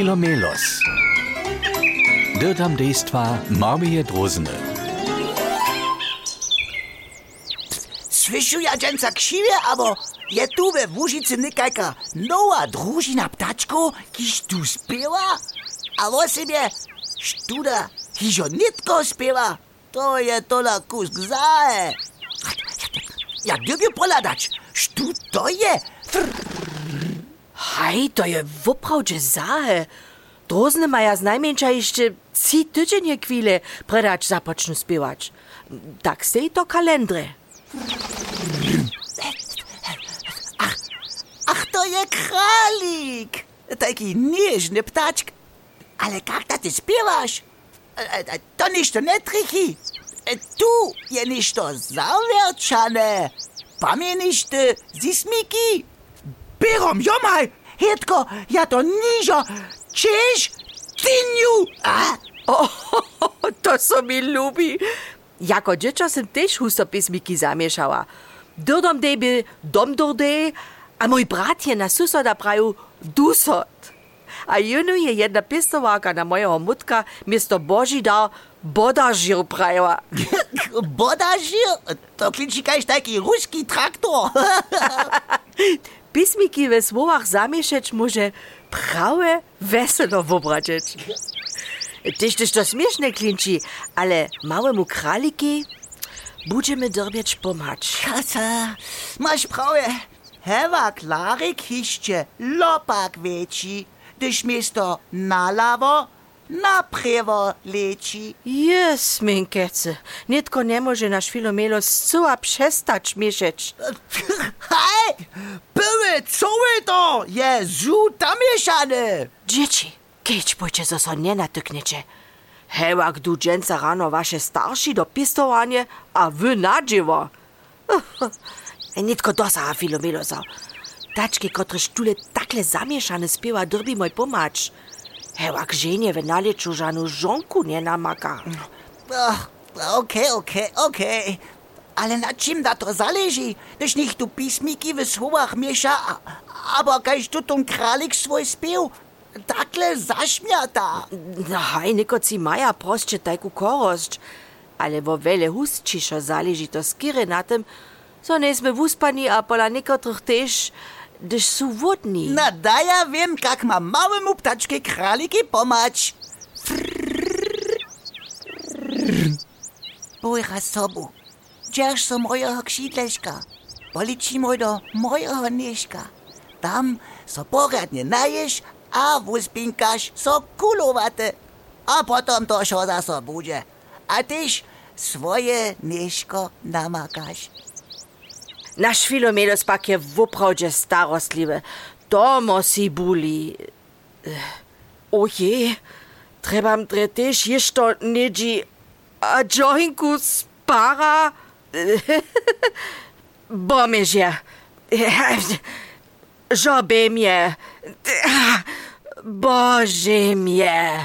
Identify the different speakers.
Speaker 1: Filomelos. Dirtam dejstva Marmije
Speaker 2: Drozne. Słyšuja dženca kšive, abo je tu ve Vužici nekajka nova družina ptačkov, kiž tu spela, a osim je študa, kiž jo nitko spela. To je to na kusk zaje. Ja, ja, ja, ja gdje bi poladač? Što to je? Frrr.
Speaker 3: Hej, to je woprawdźe zahe. Drozny maja znajmniejsza jeszcze trzy tydzienie chwile, predać zapoczną śpiewać. Tak stoi to kalendry.
Speaker 2: Ach, to je kralik. Taki nieżny ptaczk. Ale jak to ty śpiewasz? E, e, To ništo ne trichi. E, Tu je ništo zawierczane. Pamiętasz ty zismiki? pirom, jomaj, hitko, ja to nižo, češ, tinju. Ah.
Speaker 3: Oh, oh, oh, to so mi ljubi. Jako dječa sem tež husopismiki zamješala. Dodom debil, dom dode, a moj brat je na susoda praju dusot. A Junu je jedna pisovalka na mojega mutka mesto Boži dal Bodažir prajava.
Speaker 2: Bodažir? To kliči kajš taki ruski traktor.
Speaker 3: Pismiki we słowach zamieszać może prawe weselo wobradzieć. Tyś też to śmieszne klinci, ale małemu kraliki będziemy dorbieć pomać.
Speaker 2: Kasa, masz prawie. Hewa klarik hiszcze lopak wieci, gdyż miesto na lawo, na prawo leci.
Speaker 3: Jes, minkece, nitko nie może nasz filomelo zcela przestać mieszać.
Speaker 2: Hej, były, co wy to? Jezu, tam mieszane.
Speaker 3: Dzieci, kieć pójdzie, zo so nie natykniecie. Gdu dżęca rano wasze starsi do pistowanie, a wy na dziewo. Nitko dosa, filomelo za. Taczki, które sztule takle zamieszane spiewa, drbi moj pomacz. Hewa, k żenie w naleczu żanu żonku nie namaka.
Speaker 2: Okej, okej, okej. Ale na czym da to zależy? Gdyż niech tu pismiki w słowach miesza, aber kaž tu ten kralik swój spiew takle zaśmiata.
Speaker 3: No haj, nikoci maja prostše tajku korošč, ale vo vele hustčišo záleží to skire na tym, so nesme vuspani a pola nekotrych tež, gdyż sú vodní.
Speaker 2: Na da ja wiem, jak ma małemu ptaczkie kraliki pomać. Bojra sobu, dzierż so mojego ksidleszka, policzy moj do mojego nieszka. Tam so poradnie najesz, a wuspinkasz so kulowate, a potom to šo za so bude. A tyś swoje nieszko namakasz.
Speaker 3: Naš Filomelos pak je w oprawdzie starostliwy. To mosi buli. Eh, oje, trebam też jeszcze niedzi a joinku spara. Bomież je. Żobym je. Bożym je.